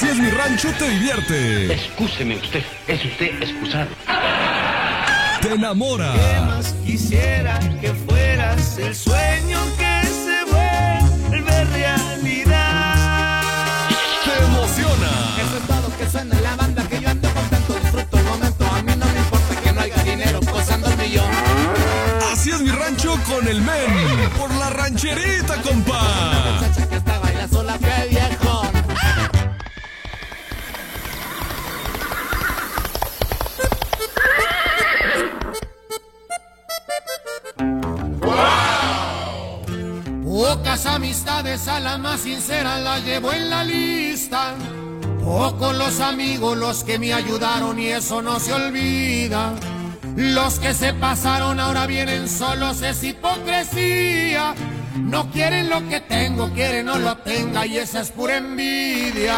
Así es mi rancho te divierte. Excúseme usted, es usted excusado. Te enamora. ¿Qué más quisiera que fueras el sueño que se vuelve realidad? Te emociona. Eso es todo que suena la banda que yo ando contento, disfruto el momento. A mí no me importa que no haya dinero, posando el millón. Así es mi rancho con el men. Por la rancherita, compa. Muchacha que está baila sola, qué amistades a la más sincera la llevo en la lista. Pocos los amigos los que me ayudaron y eso no se olvida. Los que se pasaron ahora vienen solos, es hipocresía. No quieren lo que tengo, quieren no lo tenga y esa es pura envidia.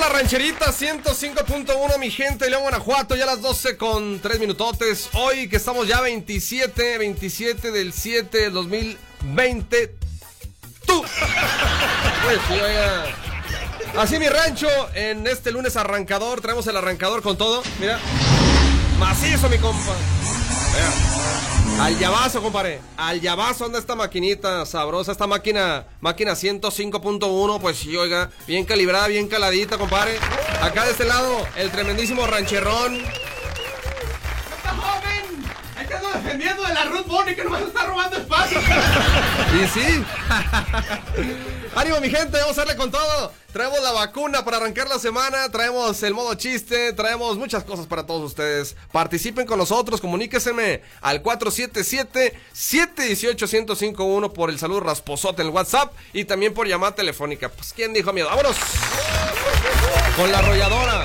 La rancherita 105.1, mi gente, León, Guanajuato, ya las 12 con 3 minutotes. Hoy que estamos ya 27, 27 del 7 del 2020. ¡Tú! Pues. Así mi rancho, en este lunes arrancador, traemos el arrancador con todo. Mira. Macizo, mi compa. Al llavazo, compadre. Al llavazo anda esta maquinita sabrosa, esta máquina, máquina 105.1, pues sí, oiga, bien calibrada, bien caladita, compadre. Acá de este lado, el tremendísimo rancherrón. Defendiendo de la Ruth Bonnie que nomás está robando espacio. Y sí. Ánimo, mi gente, vamos a darle con todo. Traemos la vacuna para arrancar la semana, traemos el modo chiste, traemos muchas cosas para todos ustedes. Participen con nosotros, comuníqueseme al 477-718-1051 por el saludo rasposote en el WhatsApp y también por llamada telefónica. Pues, ¿quién dijo miedo? ¡Vámonos! Con la arrolladora.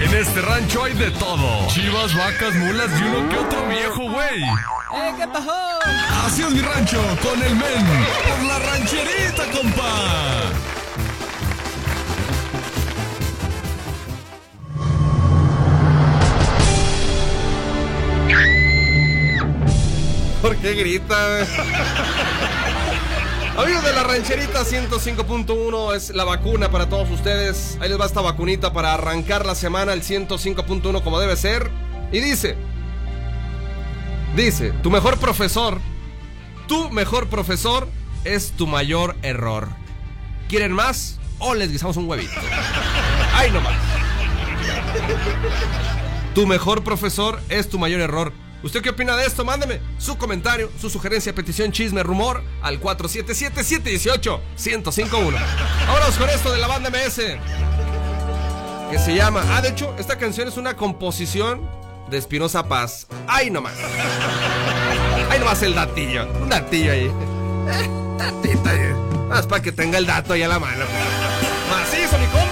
En este rancho hay de todo. Chivas, vacas, mulas y uno que otro viejo, güey. ¡Eh, qué pasó! Así es mi rancho con el men. Por la rancherita, compa. ¿Por qué grita? Amigos de la rancherita 105.1 es la vacuna para todos ustedes. Ahí les va esta vacunita para arrancar la semana el 105.1 como debe ser. Y dice, dice, tu mejor profesor, tu mejor profesor es tu mayor error. ¿Quieren más? O les guisamos un huevito. Ahí nomás. Tu mejor profesor es tu mayor error. ¿Usted qué opina de esto? Mándeme su comentario, su sugerencia, petición, chisme, rumor al 477-718-1051. Vámonos con esto de la banda MS. Que se llama. Ah, de hecho, esta canción es una composición de Espinosa Paz. ¡Ay nomás! ¡Ay nomás el datillo! Un datillo ahí. Eh, datito ahí. Más para que tenga el dato ahí a la mano. Macizo, mi compa.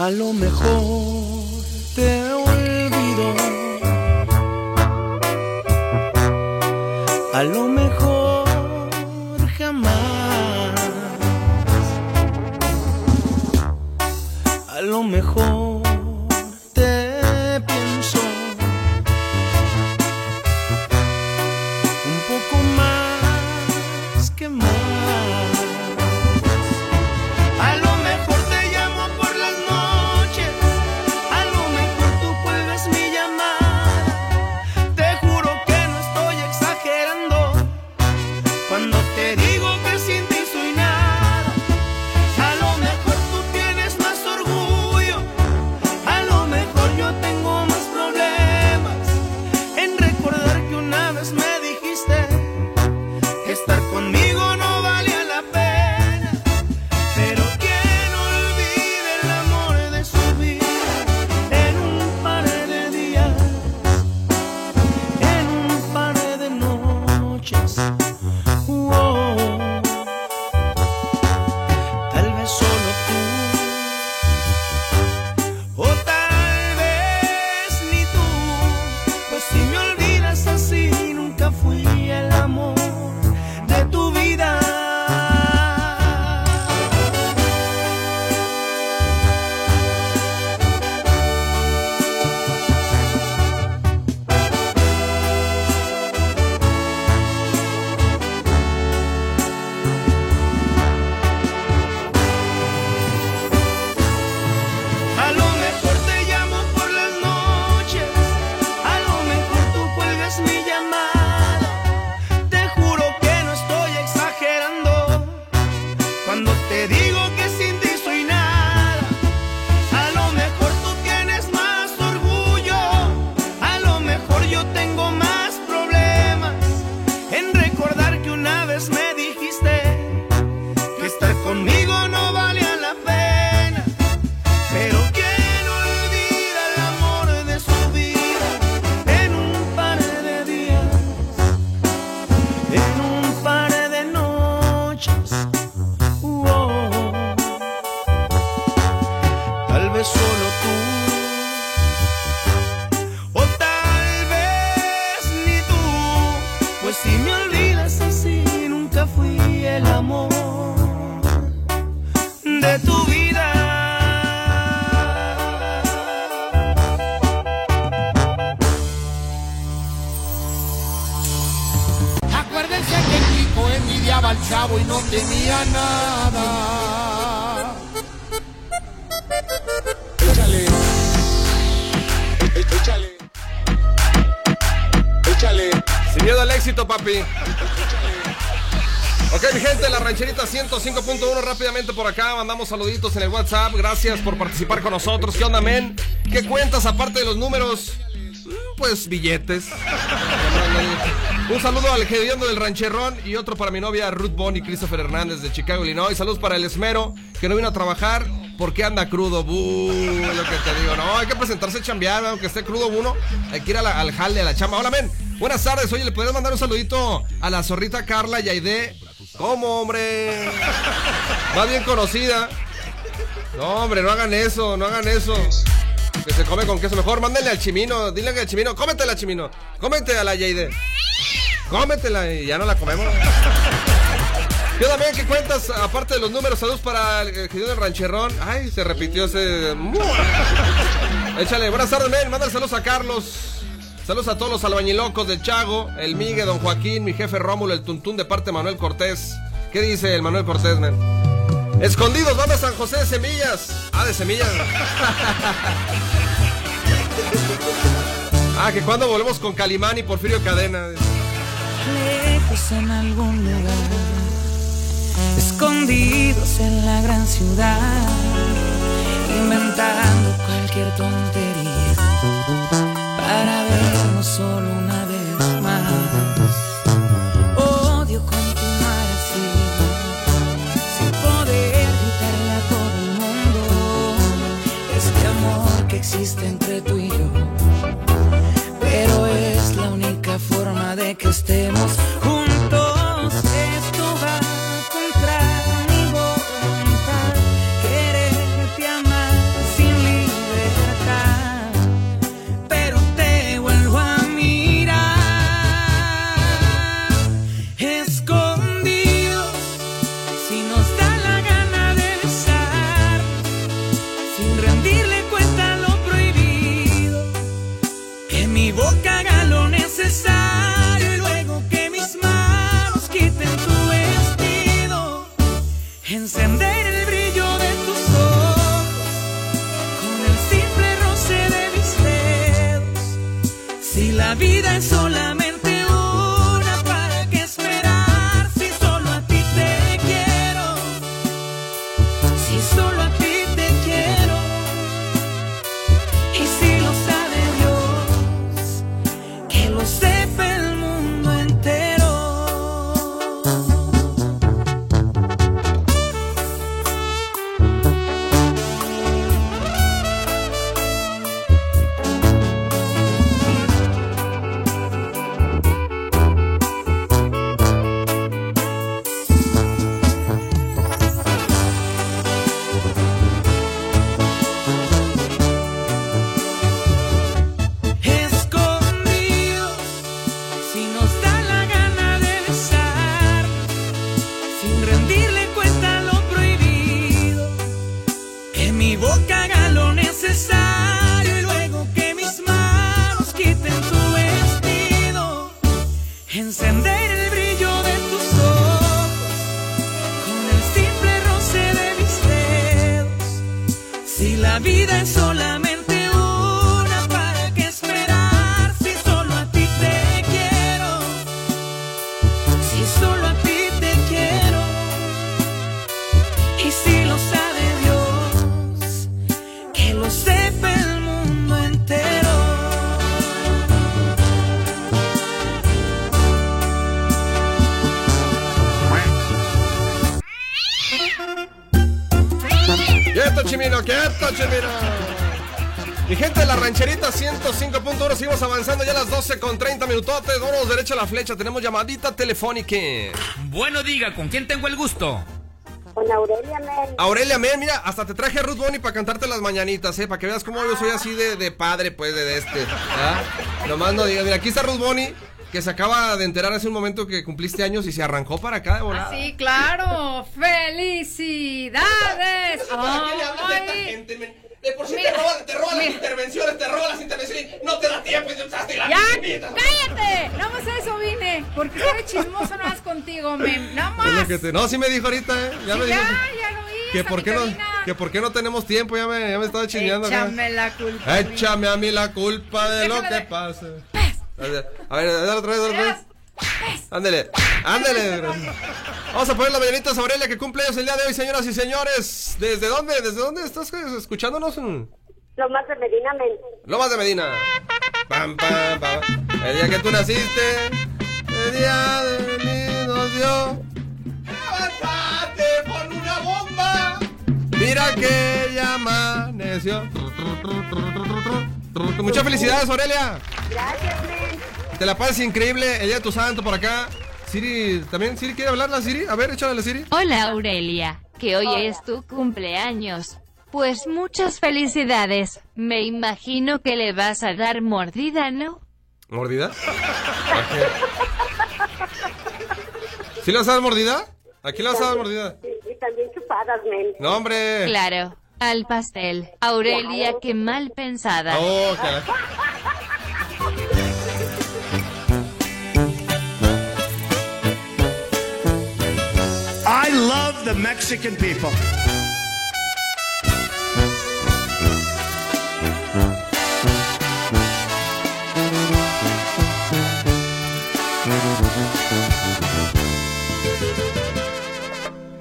A lo mejor te olvido. A lo mejor jamás. A lo mejor estar conmigo tenía nada. Échale. Échale. Échale. Sin miedo al éxito, papi. Ok, mi gente, la rancherita 105.1 rápidamente por acá. Mandamos saluditos en el WhatsApp. Gracias por participar con nosotros. ¿Qué onda, men? ¿Qué cuentas aparte de los números? Pues billetes. Un saludo al Gediondo del Rancherrón y otro para mi novia Ruth Bonnie Christopher Hernández de Chicago, Illinois. Saludos para el Esmero, que no vino a trabajar porque anda crudo. Buh, lo que te digo. No, hay que presentarse chambear, aunque esté crudo uno. Hay que ir la- al jale, a la chamba. Hola, men. Buenas tardes. Oye, ¿le podrías mandar un saludito a la zorrita Carla Yaide? ¿Cómo, hombre? Más bien conocida. No, hombre, no hagan eso, no hagan eso. Que se come con queso mejor. Mándenle al chimino. Dile al chimino. Cómetela, chimino. Cómete a la Yaide. Cómetela y ya no la comemos. Yo también, ¿qué cuentas? Aparte de los números, saludos para el querido del rancherrón. Ay, se repitió ese. Échale, buenas tardes, men. Mándale saludos a Carlos. Saludos a todos los albañilocos del Chago, el Migue, don Joaquín, mi jefe Rómulo, el Tuntún de parte de Manuel Cortés. ¿Qué dice el Manuel Cortés, men? Escondidos, vamos a San José de Semillas. Ah, de Semillas. ah, que cuando volvemos con Calimán y Porfirio Cadena. Lejos en algún lugar, escondidos en la gran ciudad, inventando cualquier tontería para vernos solo una minutotes. Vámonos derecho a la flecha, tenemos llamadita telefónica. Bueno, diga, ¿con quién tengo el gusto? Con Aurelia Men. Aurelia, men, mira, hasta te traje a Ruth Bonnie para cantarte las mañanitas, ¿eh? Para que veas cómo yo soy así de, de padre, pues, de, de este. ¿ah? Nomás no digas, mira, aquí está Ruth Bonnie, que se acaba de enterar hace un momento que cumpliste años y se arrancó para acá de volada. Sí, claro. ¡Felicidades! Ay, De por sí te roban- te roban las intervenciones, te roban las intervenciones, no te da tiempo y te usaste la ¡Ya! ¡Cállate! Nada más a eso vine. Porque estoy chismoso no más contigo, men. Nada más. lo que te- No, sí me dijo ahorita, ¿eh? Ya me Sí, dijo. ya, ya lo vi. Que por, qué no, que por qué no tenemos tiempo, ya me, ya me estaba chingueando. acá. Échame la culpa. Échame a mí la culpa de lo que de- pasa. A ver, a ver, dale otra vez, dale otra vez. Ándele, ándele. Vamos a poner la mañanita a Aurelia que cumple años el día de hoy, señoras y señores. ¿Desde dónde? ¿Desde dónde estás escuchándonos? Lo más de Medina Men. Lomas de Medina. Pam, pam, pam. El día que tú naciste, El día de mí nos dio. ¡Levántate por una bomba! Mira que ya amaneció. Muchas felicidades, Aurelia. Gracias, men. Te la pasas increíble. El día de tu santo por acá. Siri, ¿también Siri quiere hablar la Siri? A ver, échale la Siri. Hola Aurelia, que hoy es tu cumpleaños. Pues muchas felicidades. Me imagino que le vas a dar mordida, ¿no? ¿Mordida? ¿A qué? ¿Sí le vas a dar mordida? ¿A quién le vas a dar mordida? Y también chupadas, men. No, hombre. Claro, al pastel. Aurelia, qué mal pensada. Oh, caray. I love the Mexican people.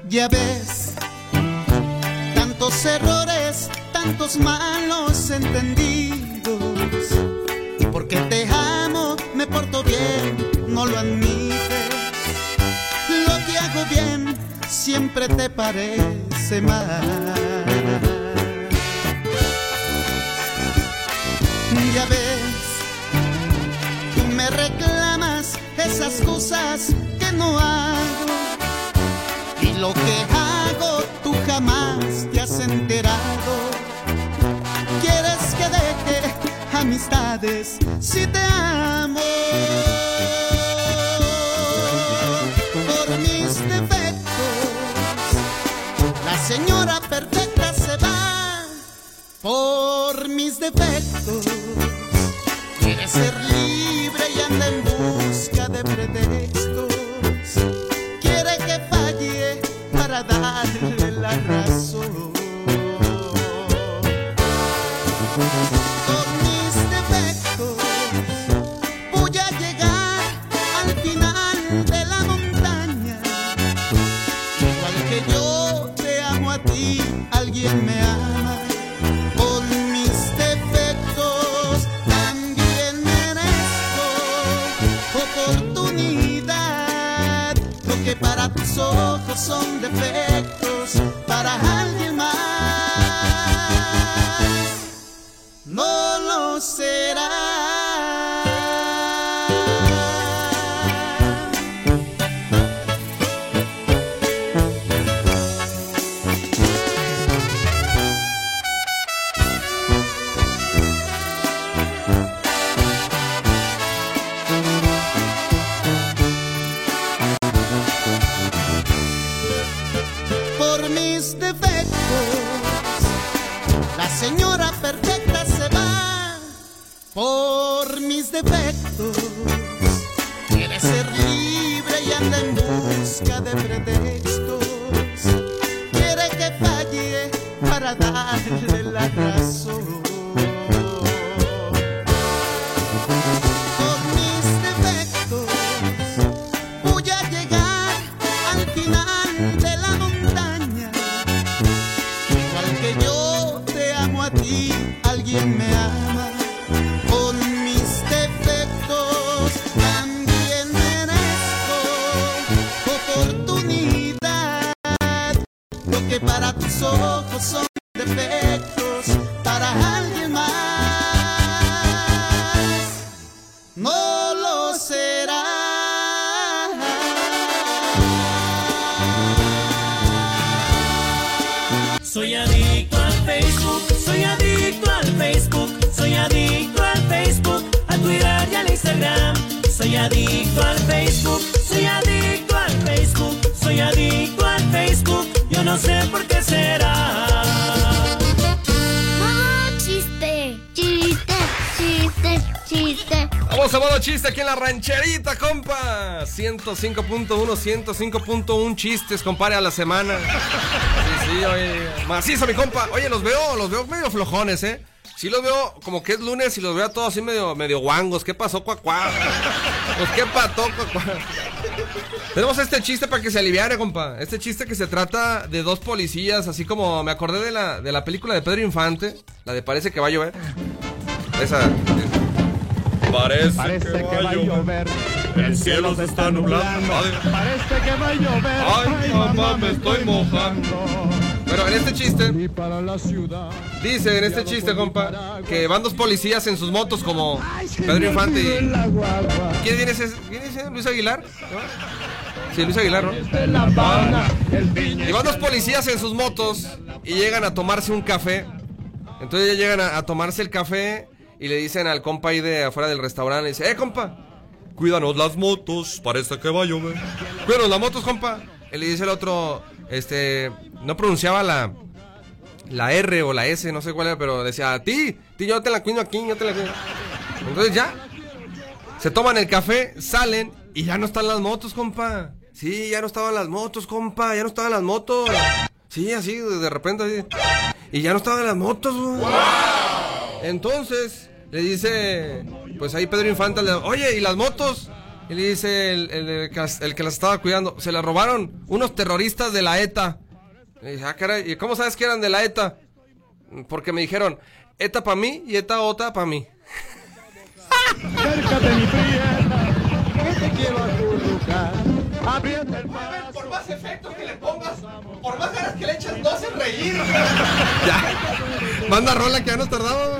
Ya ves, tantos errores, tantos malos entendidos. Porque te amo, me porto bien, no lo admites. Siempre te parece mal. Ya ves, tú me reclamas esas cosas que no hago. Y lo que hago tú jamás te has enterado. Quieres que deje amistades si te amo. Señora perfecta se va. Por mis defectos, quiere ser libre y anda en busca de pretextos quiere que falle para darle la razón. Son defectos, para me 105.1, 105.1 chistes, compadre, a la semana. Sí, sí, oye. Macizo, mi compa. Oye, los veo, los veo medio flojones, ¿eh? Sí los veo como que es lunes y los veo a todos así medio, medio guangos. ¿Qué pasó, cuacuá? Pues qué pató, cuacuá. Tenemos este chiste para que se aliviare, compa. Este chiste que se trata de dos policías, así como me acordé de la, de la película de Pedro Infante, la de Parece que va a llover. Esa. Parece, Parece que va a llover El cielo se está nublando. Parece que va a llover. Ay, mamá, me estoy mojando. Pero en este chiste, dice en este chiste, compa, que van dos policías en sus motos como Pedro Infante y... ¿Quién viene ese? ¿Quién es ese? ¿Luis Aguilar? Sí, Luis Aguilar, ¿no? Y van dos policías en sus motos y llegan a tomarse un café. Entonces ya llegan a, a tomarse el café y le dicen al compa ahí de afuera del restaurante, dice, eh, compa, cuídanos las motos, parece que va a llover. Cuídanos las motos, compa. Y le dice el otro, este, no pronunciaba la, la R o la S, no sé cuál era, pero decía, a ti, ti, yo te la cuido aquí, yo te la cuido. Entonces ya, se toman el café, salen y ya no están las motos, compa. Sí, ya no estaban las motos, compa, ya no estaban las motos. Sí, así, de repente, así. Y ya no estaban las motos, güey. Entonces, le dice, pues ahí Pedro Infante, le, oye, ¿y las motos? Y le dice el, el- el que las- el que las estaba cuidando, se las robaron unos terroristas de la ETA. Y dice, ah, caray, ¿y cómo sabes que eran de la ETA? Porque me dijeron, ETA para mí y ETA otra para mí. Cerca de mi prieta, que te quiero. Aprieta el paso. Por más efectos que le pongas, por más ganas que le eches, no hacen reír. ya. Manda rola que ya nos tardamos.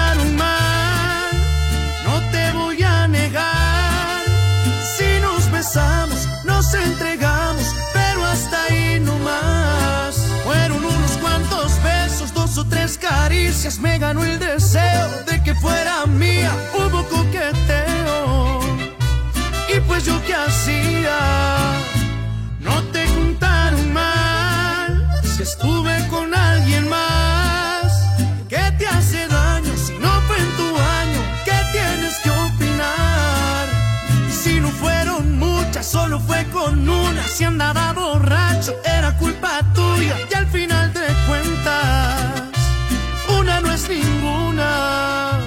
entregamos, pero hasta ahí no más. Fueron unos cuantos besos, dos o tres caricias, me ganó el deseo de que fuera mía. Hubo coqueteo, y pues yo qué hacía. No te contaron mal, si estuve con alguien más. Solo fue con una. Si andaba borracho, era culpa tuya. Y al final de cuentas, una no es ninguna.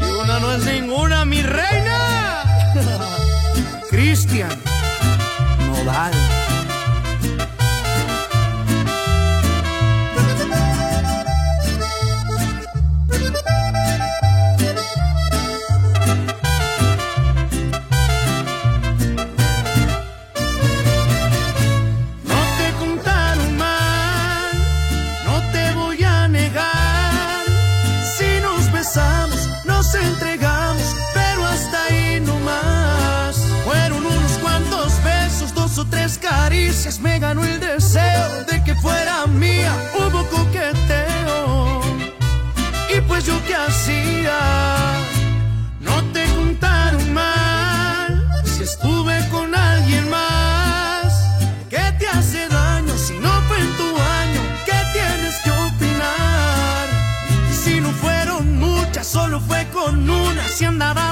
Y una no es ninguna, mi reina. Cristian Nodal. Con una.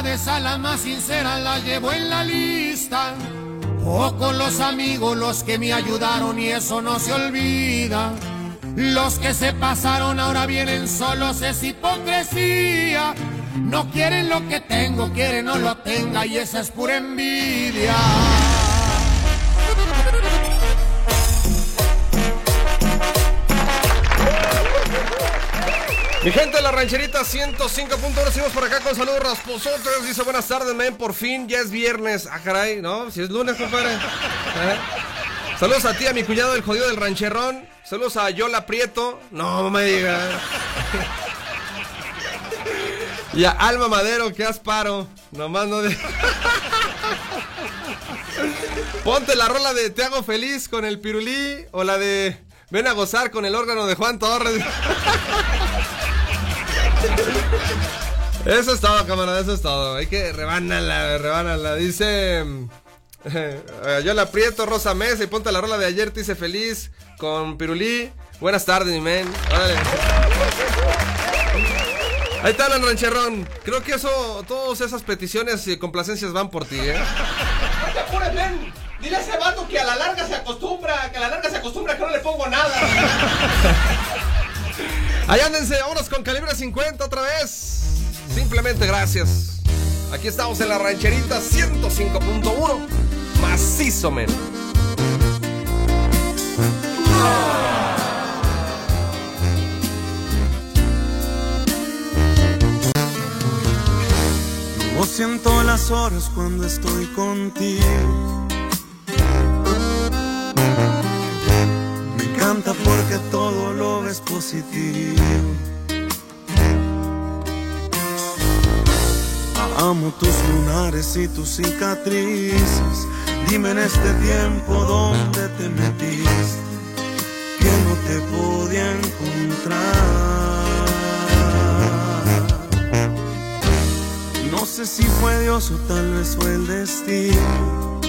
Amistades a más sincera la llevo en la lista. Pocos los amigos los que me ayudaron y eso no se olvida. Los que se pasaron ahora vienen solos es hipocresía. No quieren lo que tengo, quieren no lo tenga y esa es pura envidia. Mi gente de la rancherita 105.1, seguimos por acá con saludos rasposotes. Dice buenas tardes, men. Por fin ya es viernes. Ah, caray, ¿no? Si es lunes, compadre. Saludos a ti, a mi cuñado, el jodido del rancherrón. Saludos a Yola Prieto. No me digas. Y a Alma Madero, que asparo. Nomás no de. Ponte la rola de Te hago feliz con el pirulí o la de Ven a gozar con el órgano de Juan Torres. Eso es todo, camarada, eso es todo. Hay que rebánala, rebánala. Dice. eh, yo la aprieto, Rosa Mesa, y ponte la rola de ayer, te hice feliz con Pirulí. Buenas tardes, mi men. Órale. Ahí está, el rancherrón. Creo que eso, todas esas peticiones y complacencias van por ti, ¿eh? No te apures, ven. Dile a ese vato que a la larga se acostumbra, que a la larga se acostumbra que no le pongo nada. Ahí ándense, con calibre 50 otra vez. Simplemente gracias. Aquí estamos en la rancherita 105.1. Macizo, men. No siento las horas cuando estoy contigo. Porque todo lo ves positivo. Amo tus lunares y tus cicatrices. Dime en este tiempo dónde te metiste, que no te podía encontrar. No sé si fue Dios o tal vez fue el destino.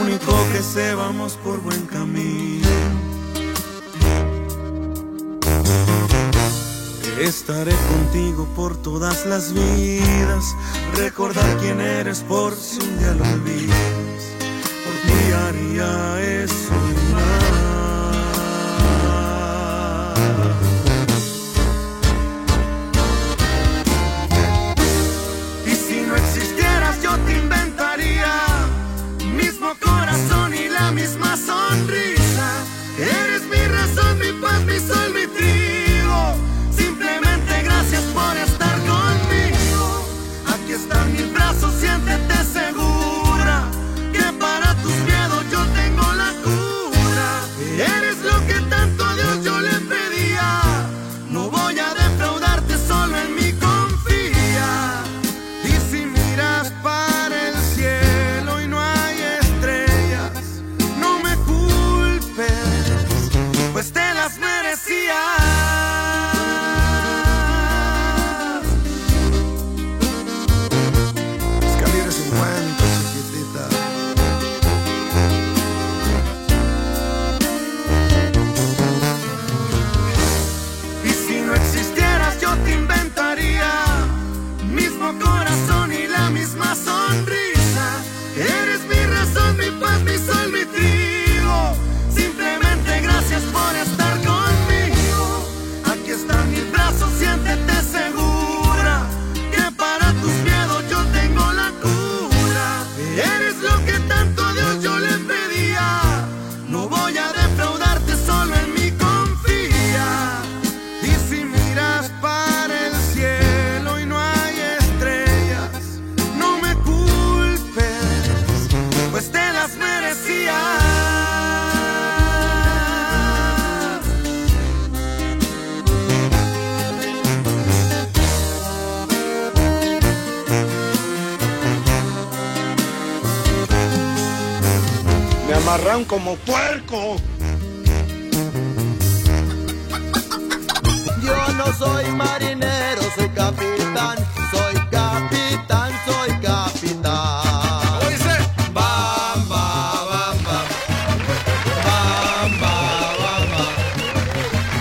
Único que sé, vamos por buen camino. Estaré contigo por todas las vidas. Recordar quién eres por si un día lo olvidas. Por ti haría eso como puerco. Yo no soy marinero, soy capitán, soy capitán, soy capitán. ¿Cómo dice? Bam, ba, bam, bam. Bam, ba, bam, bam.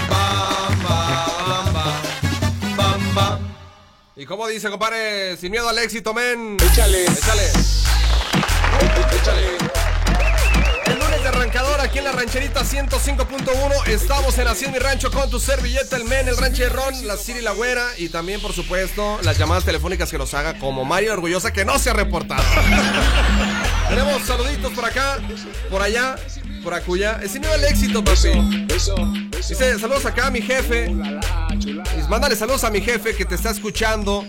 Bam, ba, bam, bam. Bam, bam. ¿Y cómo dice, compadre? Sin miedo al éxito, men. Échale. Échale. Échale. El aquí en la rancherita 105.1. Estamos en Así en mi rancho con tu servilleta, el men, el rancherrón, la Siri la güera y también, por supuesto, las llamadas telefónicas que los haga como Mario Orgullosa que no se ha reportado. Tenemos saluditos por acá, por allá, por acuya. Es miedo al éxito, papi. Dice, saludos acá a mi jefe. Y Mándale saludos a mi jefe que te está escuchando.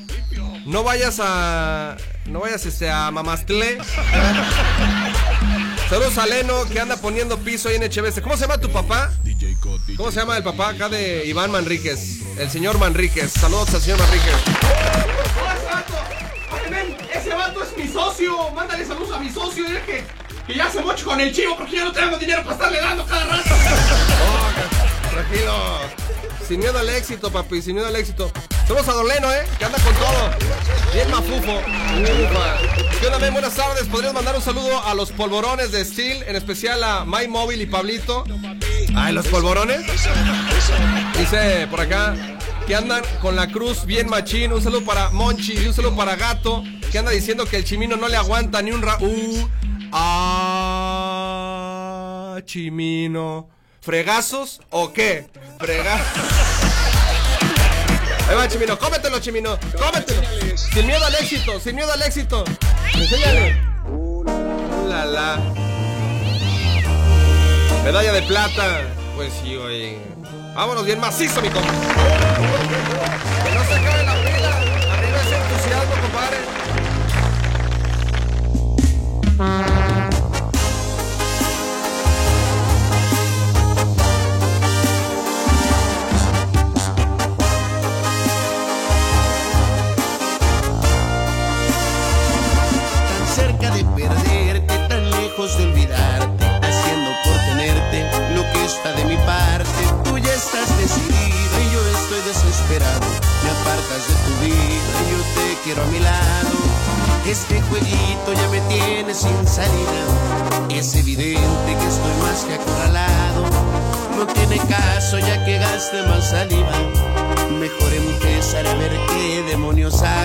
No vayas a. No vayas este, a Mamastle. Saludos a Leno que anda poniendo piso ahí en HBS. ¿Cómo se llama tu papá? ¿Cómo se llama el papá acá de Iván Manríquez? El señor Manríquez. Saludos al señor Manríquez. ven, ese vato es mi socio. Mándale saludos a mi socio. Dile que, que ya se moche con el chivo porque ya no tengo dinero para estarle dando cada rato. Tranquilo. Sin miedo al éxito, papi, sin miedo al éxito. Somos a Doleno, ¿eh? Que anda con todo. Bien mafufo. Ufa. ¿Qué onda, men? Buenas tardes. ¿Podrías mandar un saludo a los polvorones de Steel? En especial a My Móvil y Pablito. Ay, ¿los polvorones? Dice por acá que andan con la cruz bien machín. Un saludo para Monchi y un saludo para Gato. Que anda diciendo que el chimino no le aguanta ni un ra... Uh, ah, chimino. ¿Fregazos o qué? Fregazos. Ahí va, Chimino, cómetelo, Chimino, cómetelo. Sin miedo al éxito, sin miedo al éxito. Enséñale. Uh, la, la. Medalla de plata. Pues sí, oye. Vámonos bien macizo, mi compa. Que no se acabe la pila. Arriba ese entusiasmo, compadre. De mi parte. Tú ya estás decidida y yo estoy desesperado. Me apartas de tu vida y yo te quiero a mi lado. Este jueguito ya me tiene sin salida. Es evidente que estoy más que acorralado. No tiene caso ya que gaste más saliva. Mejor empezar a ver qué demonios hago.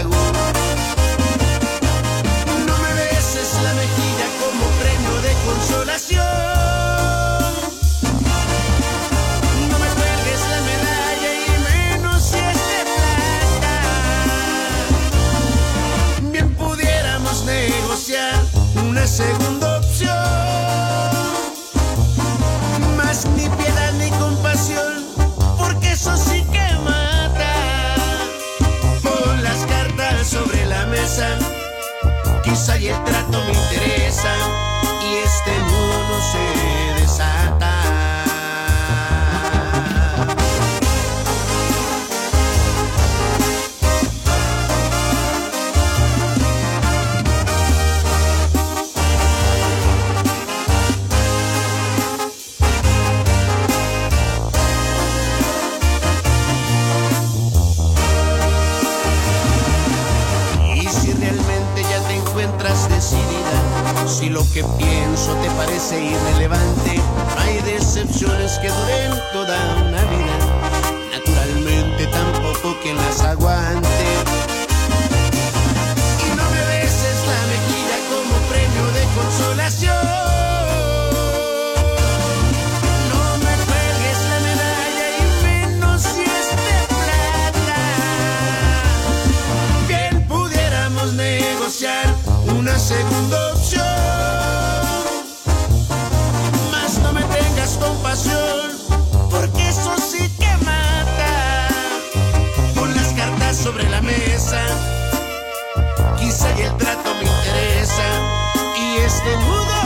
Y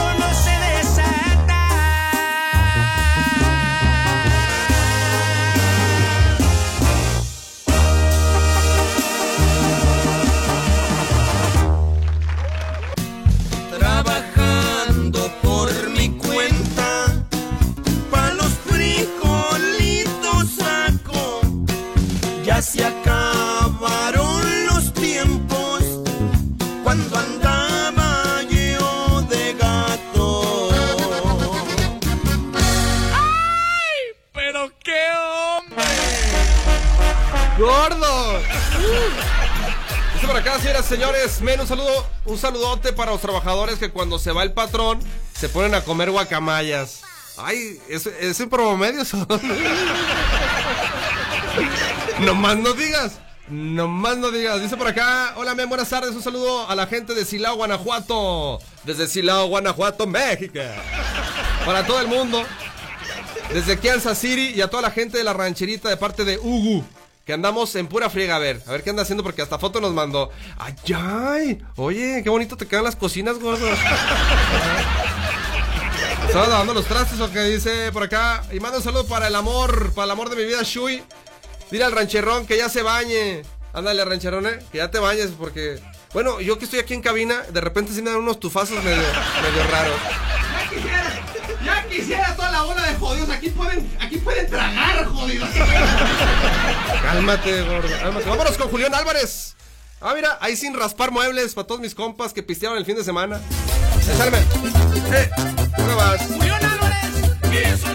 saludote para los trabajadores que cuando se va el patrón se ponen a comer guacamayas. Ay, ¿es, es en promedio eso? Nomás no digas. Nomás no digas. Dice por acá, hola, men, buenas tardes. Un saludo a la gente de Silao, Guanajuato. Desde Silao, Guanajuato, México. Para todo el mundo. Desde Kansas City y a toda la gente de la rancherita de parte de Ugu. Que andamos en pura friega, a ver, a ver qué anda haciendo porque hasta foto nos mandó. ¡Ay, ay! Oye, qué bonito te quedan las cocinas, gordo. ¿Estás lavando los trastes o qué dice por acá? Y manda un saludo para el amor, para el amor de mi vida, Shui. Dile al rancherrón que ya se bañe. Ándale, rancherrón, eh, que ya te bañes porque Bueno, yo que estoy aquí en cabina, de repente sí me dan unos tufazos medio, medio raros. Ya quisiera, toda la bola de jodidos. Aquí pueden, aquí pueden tragar, jodidos. Cálmate, gordo. Cálmate. Vámonos con Julián Álvarez. Ah, mira, ahí sin raspar muebles para todos mis compas que pistearon el fin de semana. Échale. Eh, ¿dónde vas? Julián Álvarez y eso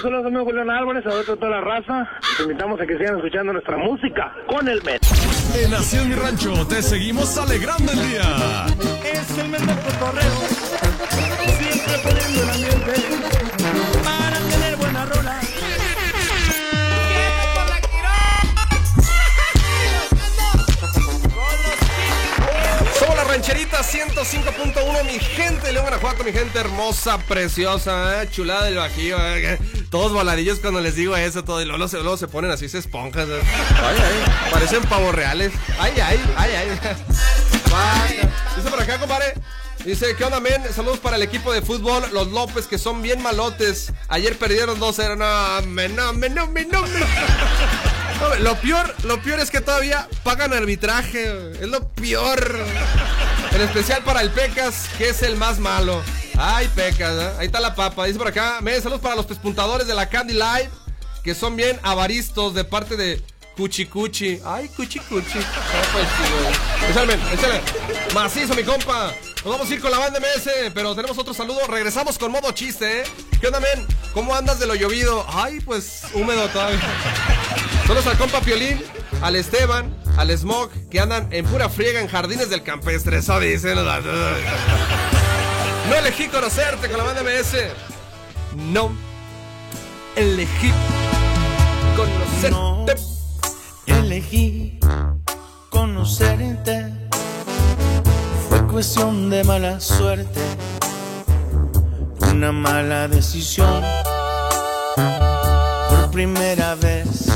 Soy los amigos Julián Álvarez, saludos a toda la raza. Los invitamos a que sigan escuchando nuestra música con el Met. En es mi rancho, te seguimos alegrando el día. Es el mejor cotorreo, siempre poniendo el ambiente 105.1, mi gente León, Guanajuato, mi gente hermosa, preciosa, eh, chulada del bajío. eh, que todos voladillos cuando les digo eso, todo, y luego, se, se ponen así, se esponjas. eh. Ay, ay, parecen pavos reales. Ay, ay, ay, ay. Dice por acá, compadre. Dice, ¿qué onda, men? Saludos para el equipo de fútbol, los López, que son bien malotes. Ayer perdieron 2-0. No, men, no, men, no, men, no, Lo peor, lo peor es que todavía pagan arbitraje. Es lo peor. En especial para el Pecas, que es el más malo. Ay, Pecas, ¿eh? ahí está la papa. Dice por acá, me saludos para los pespuntadores de la Candy Live, que son bien avaristos de parte de Cuchi Cuchi. Ay, Cuchi Cuchi. Sí, güey. Échale, échale. Macizo, mi compa. Nos vamos a ir con la banda MS, pero tenemos otro saludo. Regresamos con modo chiste, ¿eh? ¿Qué onda, men? ¿Cómo andas de lo llovido? Ay, pues húmedo todavía. Saludos al compa Piolín, al Esteban, al Smog, que andan en pura friega en jardines del campestre. Eso dicen. No elegí conocerte con la banda MS. No elegí conocerte. Elegí conocerte. Fue cuestión de mala suerte. Una mala decisión. Por primera vez.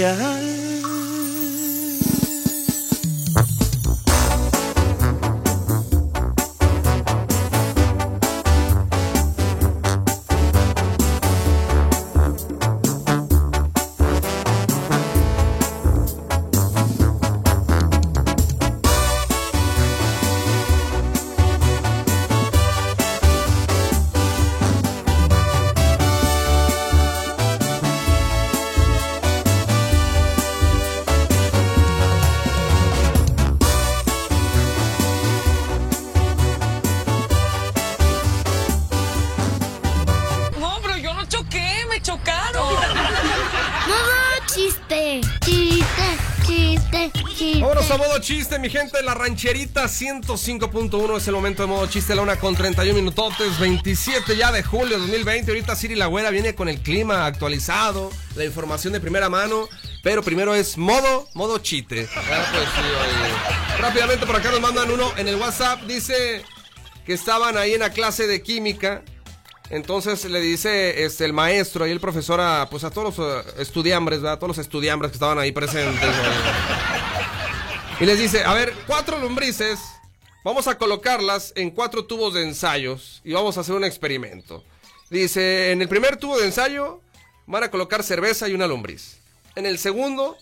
Es chiste. Chiste, chiste, chiste. Vámonos a modo chiste, mi gente. La rancherita 105.1 es el momento de modo chiste. La una con 31 minutotes, 27 ya de julio de 2020. Ahorita Siri La Güera viene con el clima actualizado, la información de primera mano. Pero primero es modo, modo chiste. Ah, pues sí, oye. Rápidamente por acá nos mandan uno en el WhatsApp. Dice que estaban ahí en la clase de química. Entonces le dice este, el maestro y el profesor a, pues a todos los eh, estudiambres, ¿verdad? Todos los estudiambres que estaban ahí presentes. Y les dice, a ver, cuatro lombrices, vamos a colocarlas en cuatro tubos de ensayos y vamos a hacer un experimento. Dice, en el primer tubo de ensayo van a colocar cerveza y una lombriz. En el segundo,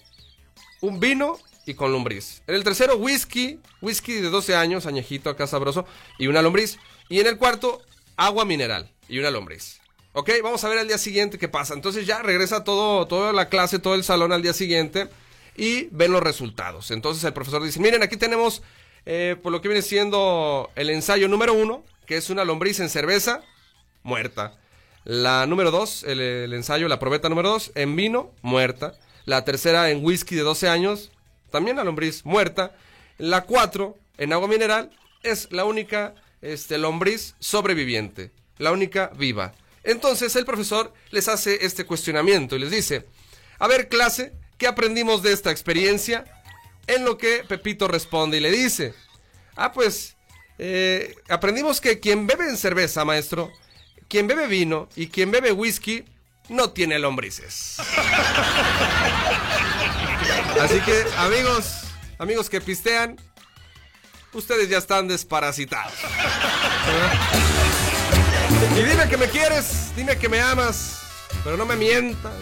un vino y con lombriz. En el tercero, whisky, whisky de 12 años, añejito acá sabroso, y una lombriz. Y en el cuarto, agua mineral y una lombriz. Ok, vamos a ver al día siguiente qué pasa. Entonces ya regresa todo, toda la clase, todo el salón al día siguiente y ven los resultados. Entonces el profesor dice, miren, aquí tenemos eh, por lo que viene siendo el ensayo número uno, que es una lombriz en cerveza, muerta. La número dos, el, el ensayo, la probeta número dos, en vino, muerta. La tercera en whisky de 12 años, también la lombriz muerta. La cuatro, en agua mineral, es la única este, lombriz sobreviviente, la única viva. Entonces el profesor les hace este cuestionamiento y les dice, a ver clase, ¿qué aprendimos de esta experiencia? En lo que Pepito responde y le dice, ah pues, eh, aprendimos que quien bebe en cerveza, maestro, quien bebe vino y quien bebe whisky, no tiene lombrices. Así que, amigos, amigos que pistean, ustedes ya están desparasitados. Y dime que me quieres, dime que me amas, pero no me mientas.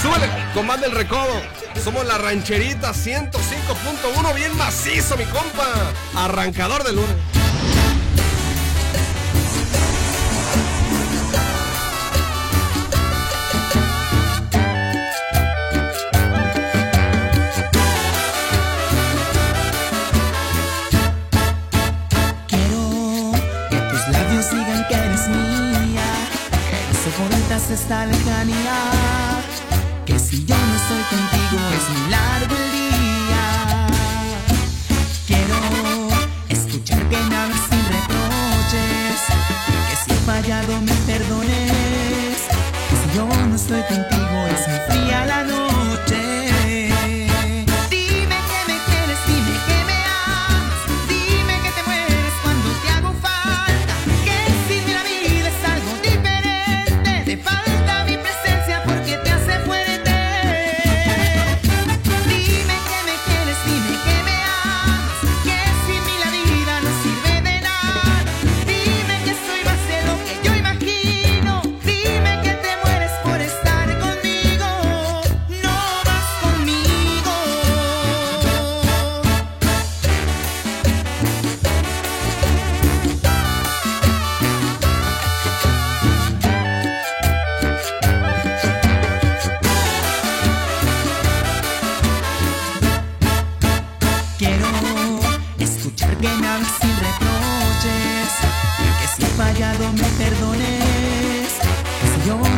Súbele, comanda el recodo. Somos la rancherita 105.1, bien macizo, mi compa. Arrancador de lunes. Esta lejanía, que si yo no estoy contigo es muy largo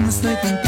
Si yo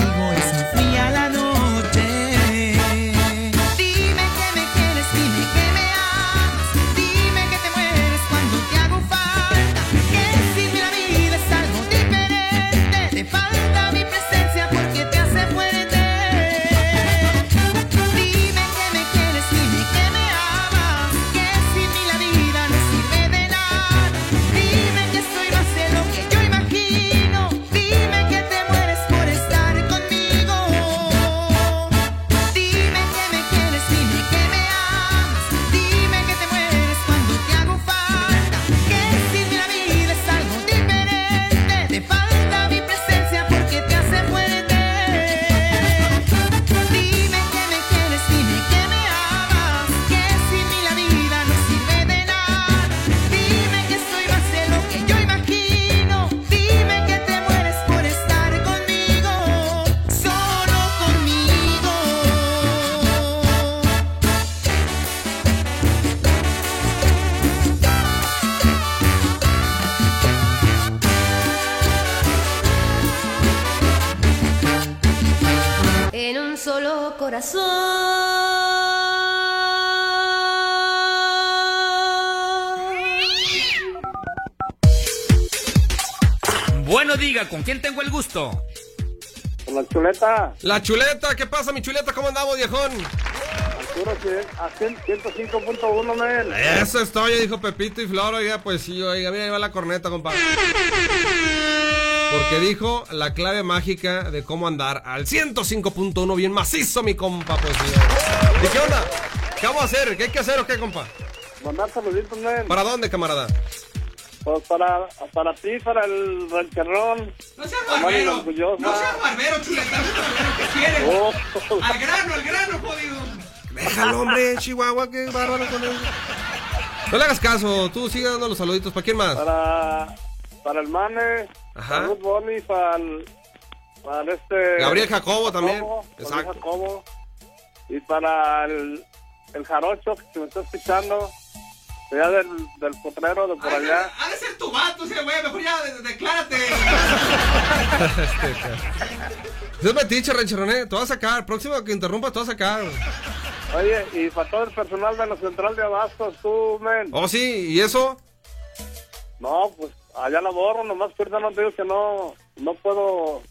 quién tengo el gusto? Con la chuleta. La chuleta, ¿qué pasa, mi chuleta? ¿Cómo andamos, viejón? A 105.1, men. Eso es todo, ya dijo Pepito y Flor. Oiga, pues sí, oiga, mira, ahí va la corneta, compadre. Porque dijo la clave mágica de cómo andar al 105.1 bien macizo, mi compa, pues. ¿Y qué onda? ¿Qué vamos a hacer? ¿Qué hay que hacer o qué, compa? Mandar saluditos, men. ¿Para dónde, camarada? Pues para, para ti, para el rancherrón. No seas barbero. No seas barbero, chuleta. No seas barbero. ¿Qué quieres? Oh. Al grano, al grano, jodido. Déjalo, hombre, Chihuahua, qué bárbaro con él. No le hagas caso, tú sigue dando los saluditos. ¿Para quién más? Para, para el Mane. Ajá. Para Ruth Bonnie, para el, para este... Gabriel Jacobo también. Exacto. Jacobo. Y para el, el jarocho que me está escuchando. Allá del, del potrero de por allá. Ha de ser tu vato ese güey. Mejor ya de- declárate. Este, cara. Es metiche, rancheroné. Te vas a sacar. Próximo que interrumpa, te vas a sacar. Oye, y para todo el personal de la central de abastos, tú, men. Oh, sí, ¿y eso? No, pues allá la borro, nomás ahorita no te digo que no, no puedo.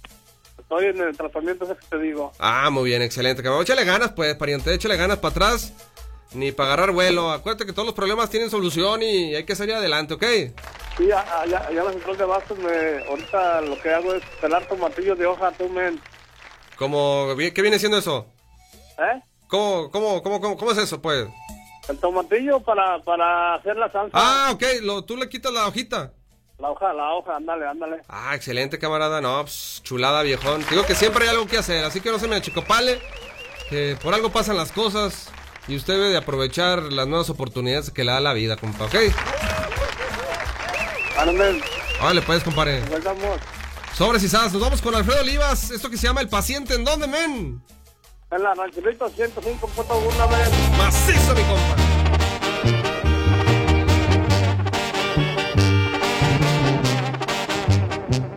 Estoy en el tratamiento ese que te digo. Ah, muy bien, excelente. cabrón. Échale ganas, pues, pariente. Échale ganas para atrás. Ni para agarrar vuelo. Acuérdate que todos los problemas tienen solución y hay que salir adelante, ¿ok? Sí, allá, allá en la central de abastos, me, ahorita lo que hago es pelar tomatillos de hoja, tú, men. Como, ¿Qué viene siendo eso? ¿Eh? ¿Cómo, cómo, cómo, cómo, cómo es eso, pues? El tomatillo para, para hacer la salsa. Ah, ok, lo, tú le quitas la hojita. La hoja, la hoja, ándale, ándale. Ah, excelente, camarada. No, pues, chulada, viejón. Te Digo que siempre hay algo que hacer, así que no se me achicopale. Que por algo pasan las cosas. Y usted debe de aprovechar las nuevas oportunidades que le da la vida, compa, ¿ok? Vale, pues, compadre. Sobres y sas, nos vamos con Alfredo Olivas. Esto que se llama El Paciente. ¿En dónde, men? En la rancherita 105.1, men. Macizo, mi compa. Qué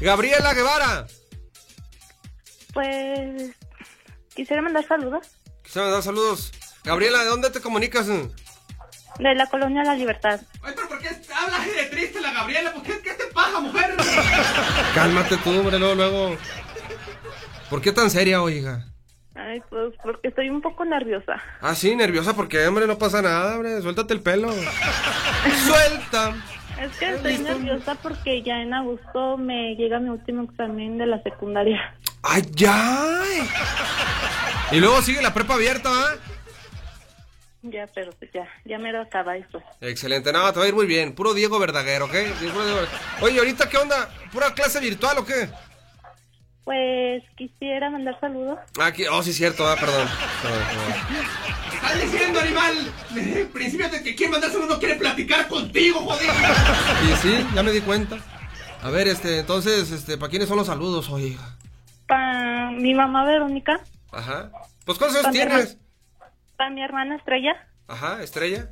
Gabriela, Guevara. pues quisiera mandar saludos Quisiera mandar saludos. Gabriela, ¿de dónde te comunicas? de la colonia La Libertad. Ay, pero ¿por qué hablas de triste la Gabriela? ¿Por qué, qué te pasa, mujer? Cálmate tú, hombre, luego, luego. ¿Por qué tan seria, oiga? Ay, pues porque estoy un poco nerviosa. Ah, sí, nerviosa porque, hombre, no pasa nada, hombre. Suéltate el pelo. Suelta. Es que estoy nerviosa porque ya en agosto me llega mi último examen de la secundaria. ¡Ay, ya! Y luego sigue la prepa abierta, ¿ah? Ya, pero pues ya, ya me lo acaba esto. Excelente, no, te va a ir muy bien. Puro Diego Verdaguer, ¿ok? Oye, ¿ahorita qué onda? ¿Pura clase virtual o qué? Pues quisiera mandar saludos. Aquí, oh, sí, cierto, ah, perdón. Estás diciendo, animal, desde el principio de que quiere mandar saludos no quiere platicar contigo, joder. Y sí, ya me di cuenta. A ver, este, entonces, este, ¿para quiénes son los saludos, oiga? Para mi mamá Verónica, Ajá. Pues, ¿cuántos años Pa' mi tienes? para mi hermana Estrella, Ajá, Estrella.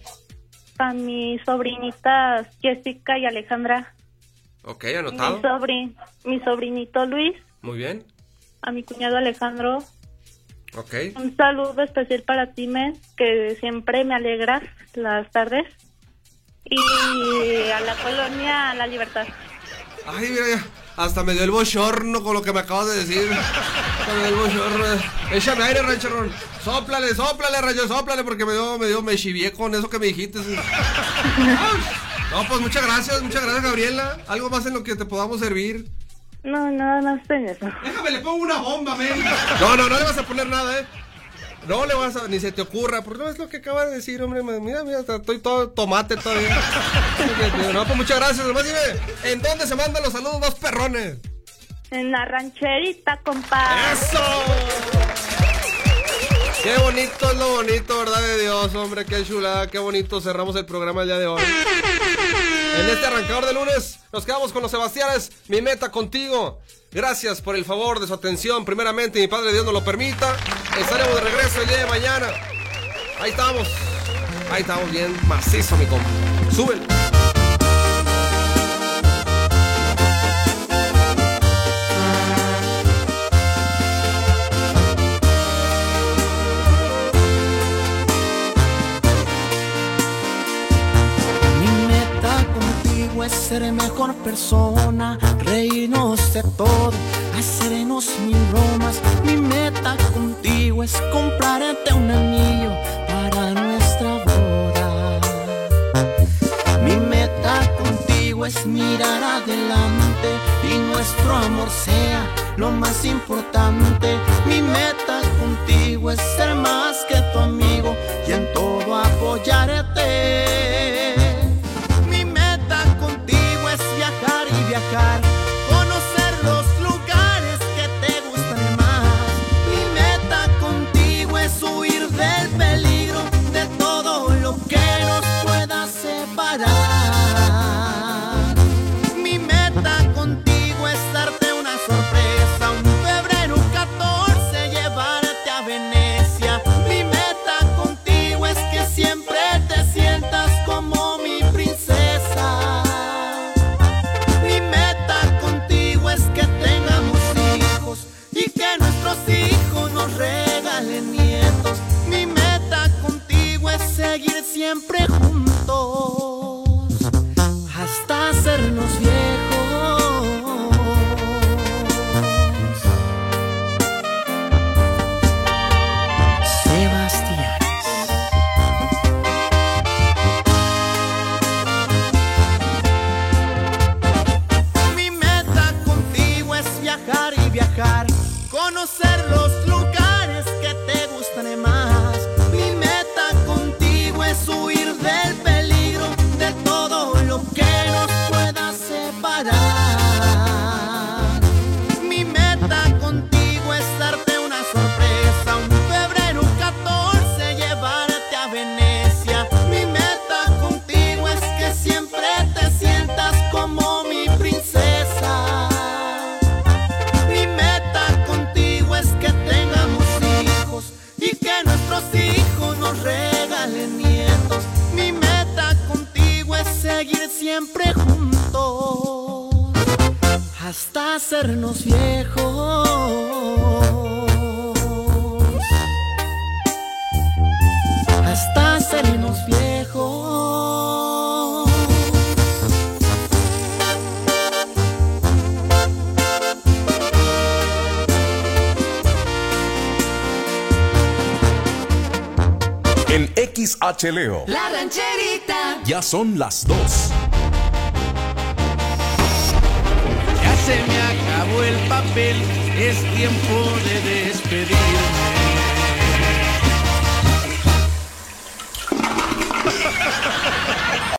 para mis sobrinitas Jessica y Alejandra, Ok, mi, anotado. sobrin, mi sobrinito Luis, Muy bien. a mi cuñado Alejandro. Ok. Un saludo especial para ti, Men, que siempre me alegras las tardes. Y a la colonia La Libertad. Ay, mira, ya. Hasta me dio el bochorno con lo que me acabas de decir. Hasta me dio el bochorno. Échame aire, rancherón. Sóplale, sóplale, rayo, sóplale, porque me dio, me dio, me chivié con eso que me dijiste. No, pues muchas gracias, muchas gracias, Gabriela. ¿Algo más en lo que te podamos servir? No, nada más en eso. Déjame, le pongo una bomba, men. No, no, no le vas a poner nada, ¿eh? No le vas a, ni se te ocurra, porque no es lo que acaba de decir, hombre. Mira, mira, estoy todo tomate todavía. No, pues muchas gracias. Nomás dime, ¿en dónde se mandan los saludos dos perrones? En la rancherita, compa. ¡Eso! Qué bonito es lo bonito, ¿verdad de Dios, hombre? Qué chulada, qué bonito cerramos el programa el día de hoy. En este arrancador de lunes nos quedamos con los Sebastianes, mi meta contigo. Gracias por el favor de su atención, primeramente, mi Padre Dios nos lo permita. Estaremos de regreso el día de mañana. Ahí estamos, ahí estamos bien macizo, mi compa. Súbelo. Es ser mejor persona, reírnos de todo, hacernos mil bromas. Mi meta contigo es comprarte un anillo para nuestra boda. Mi meta contigo es mirar adelante y nuestro amor sea lo más importante. Mi meta contigo es ser más que tu amigo y en todo nietos. Mi meta contigo es seguir siempre juntos. La rancherita. Ya son las dos. Ya se me acabó el papel, es tiempo de despedirme.